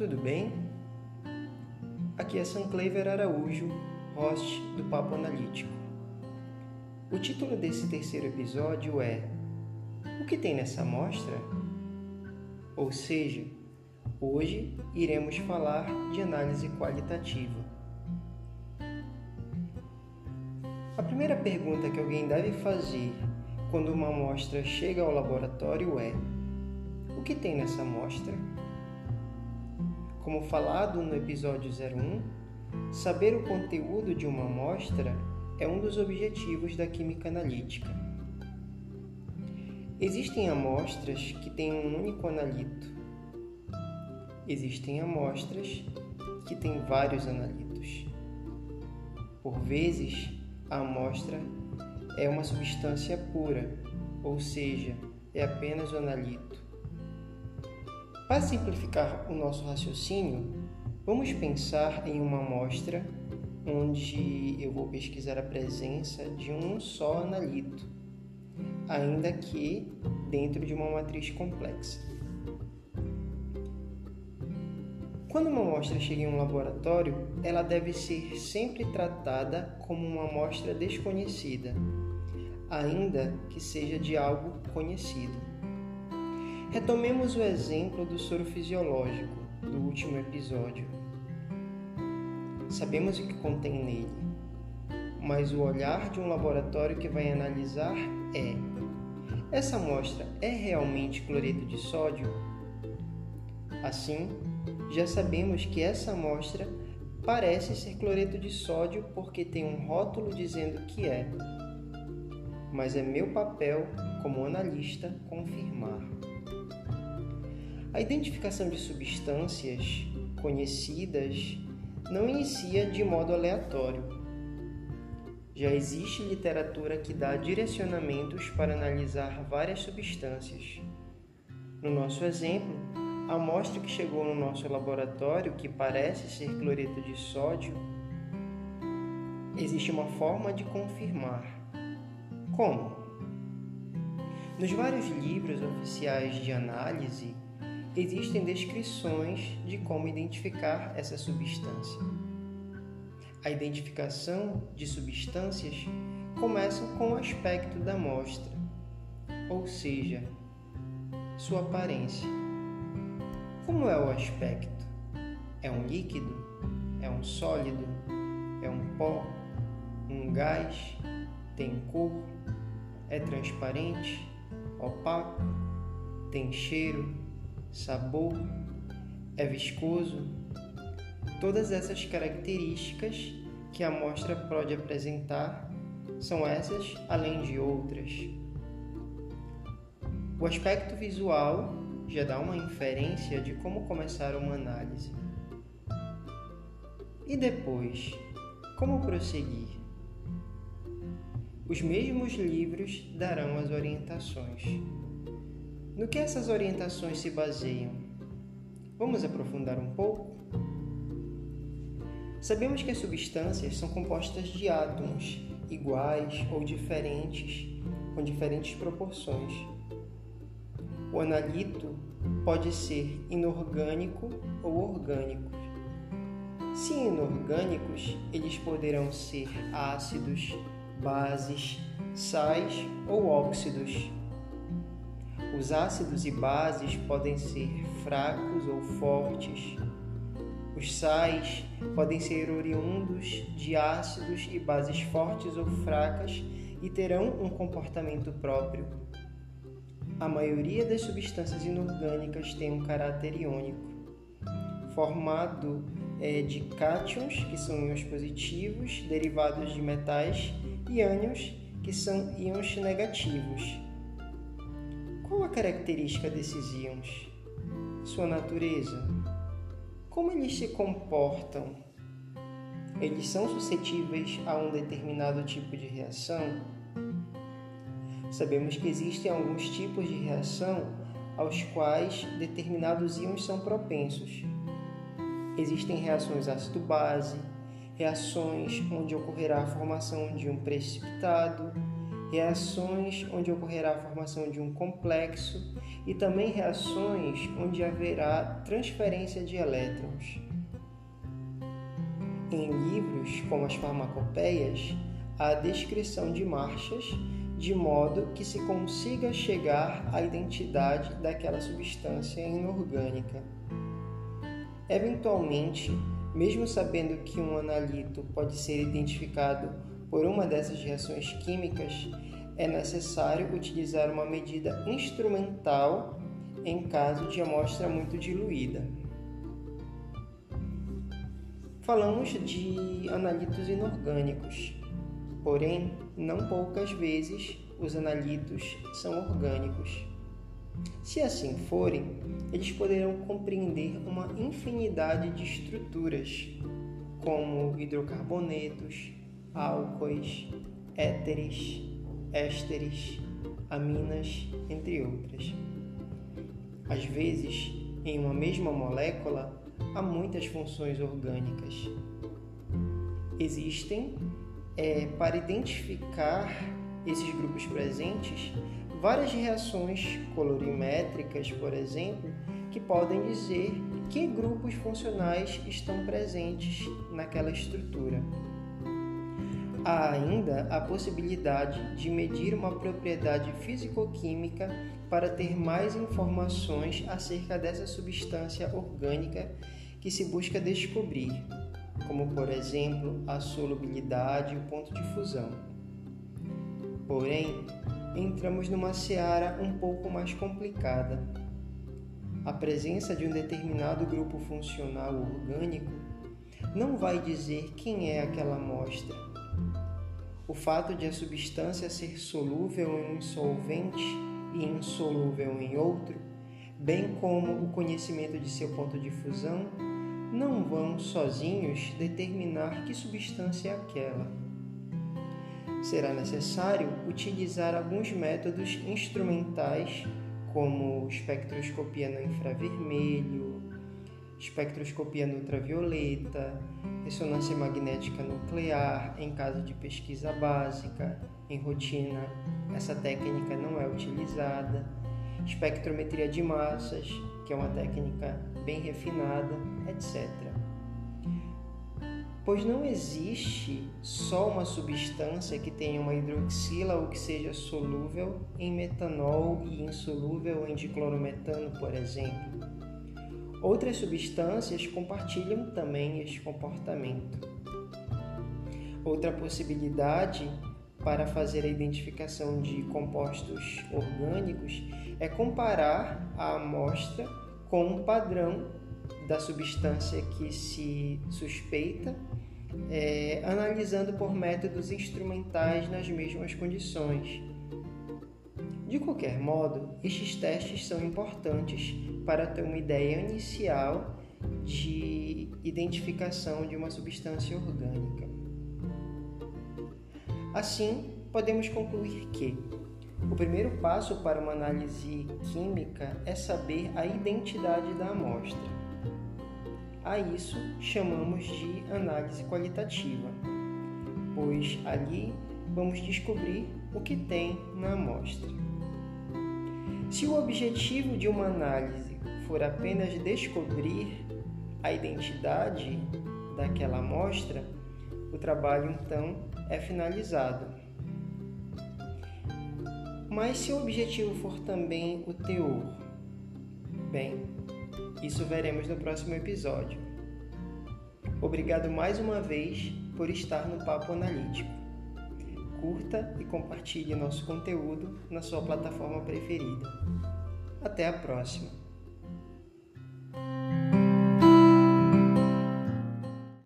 tudo bem? Aqui é Sanclever Araújo, host do Papo Analítico. O título desse terceiro episódio é O que tem nessa amostra? Ou seja, hoje iremos falar de análise qualitativa. A primeira pergunta que alguém deve fazer quando uma amostra chega ao laboratório é: O que tem nessa amostra? Como falado no episódio 01, saber o conteúdo de uma amostra é um dos objetivos da química analítica. Existem amostras que têm um único analito. Existem amostras que têm vários analitos. Por vezes, a amostra é uma substância pura, ou seja, é apenas o analito. Para simplificar o nosso raciocínio, vamos pensar em uma amostra onde eu vou pesquisar a presença de um só analito, ainda que dentro de uma matriz complexa. Quando uma amostra chega em um laboratório, ela deve ser sempre tratada como uma amostra desconhecida, ainda que seja de algo conhecido. Retomemos o exemplo do soro fisiológico do último episódio. Sabemos o que contém nele, mas o olhar de um laboratório que vai analisar é: essa amostra é realmente cloreto de sódio? Assim, já sabemos que essa amostra parece ser cloreto de sódio porque tem um rótulo dizendo que é. Mas é meu papel como analista confirmar. A identificação de substâncias conhecidas não inicia de modo aleatório. Já existe literatura que dá direcionamentos para analisar várias substâncias. No nosso exemplo, a amostra que chegou no nosso laboratório, que parece ser cloreto de sódio, existe uma forma de confirmar. Como? Nos vários livros oficiais de análise, existem descrições de como identificar essa substância. A identificação de substâncias começa com o aspecto da amostra, ou seja, sua aparência. Como é o aspecto? É um líquido? É um sólido? É um pó? Um gás? Tem cor? É transparente? Opaco? Tem cheiro? sabor, é viscoso. Todas essas características que a amostra pode apresentar são essas, além de outras. O aspecto visual já dá uma inferência de como começar uma análise. E depois, como prosseguir? Os mesmos livros darão as orientações. No que essas orientações se baseiam? Vamos aprofundar um pouco? Sabemos que as substâncias são compostas de átomos iguais ou diferentes, com diferentes proporções. O analito pode ser inorgânico ou orgânico. Se inorgânicos, eles poderão ser ácidos, bases, sais ou óxidos. Os ácidos e bases podem ser fracos ou fortes. Os sais podem ser oriundos de ácidos e bases fortes ou fracas e terão um comportamento próprio. A maioria das substâncias inorgânicas tem um caráter iônico, formado é, de cátions, que são íons positivos, derivados de metais, e ânions, que são íons negativos. Qual a característica desses íons? Sua natureza? Como eles se comportam? Eles são suscetíveis a um determinado tipo de reação? Sabemos que existem alguns tipos de reação aos quais determinados íons são propensos. Existem reações ácido-base, reações onde ocorrerá a formação de um precipitado, reações onde ocorrerá a formação de um complexo e também reações onde haverá transferência de elétrons. Em livros como as farmacopeias, há a descrição de marchas de modo que se consiga chegar à identidade daquela substância inorgânica. Eventualmente, mesmo sabendo que um analito pode ser identificado por uma dessas reações químicas, é necessário utilizar uma medida instrumental em caso de amostra muito diluída. Falamos de analitos inorgânicos. Porém, não poucas vezes os analitos são orgânicos. Se assim forem, eles poderão compreender uma infinidade de estruturas, como hidrocarbonetos, álcoois, éteres, ésteres, aminas, entre outras. Às vezes, em uma mesma molécula, há muitas funções orgânicas. Existem é, para identificar esses grupos presentes várias reações colorimétricas, por exemplo, que podem dizer que grupos funcionais estão presentes naquela estrutura. Há ainda a possibilidade de medir uma propriedade físico-química para ter mais informações acerca dessa substância orgânica que se busca descobrir como por exemplo a solubilidade e o ponto de fusão. Porém, entramos numa seara um pouco mais complicada. A presença de um determinado grupo funcional orgânico não vai dizer quem é aquela amostra. O fato de a substância ser solúvel em um solvente e insolúvel em outro, bem como o conhecimento de seu ponto de fusão, não vão sozinhos determinar que substância é aquela. Será necessário utilizar alguns métodos instrumentais, como espectroscopia no infravermelho, espectroscopia no ultravioleta, ressonância magnética nuclear em caso de pesquisa básica, em rotina essa técnica não é utilizada, espectrometria de massas, que é uma técnica bem refinada, etc. Pois não existe só uma substância que tenha uma hidroxila ou que seja solúvel em metanol e insolúvel em diclorometano, por exemplo. Outras substâncias compartilham também este comportamento. Outra possibilidade para fazer a identificação de compostos orgânicos é comparar a amostra com um padrão da substância que se suspeita, é, analisando por métodos instrumentais nas mesmas condições. De qualquer modo, estes testes são importantes para ter uma ideia inicial de identificação de uma substância orgânica. Assim, podemos concluir que o primeiro passo para uma análise química é saber a identidade da amostra. A isso chamamos de análise qualitativa, pois ali vamos descobrir o que tem na amostra. Se o objetivo de uma análise for apenas descobrir a identidade daquela amostra, o trabalho então é finalizado. Mas se o objetivo for também o teor, bem, isso veremos no próximo episódio. Obrigado mais uma vez por estar no Papo Analítico. Curta e compartilhe nosso conteúdo na sua plataforma preferida. Até a próxima!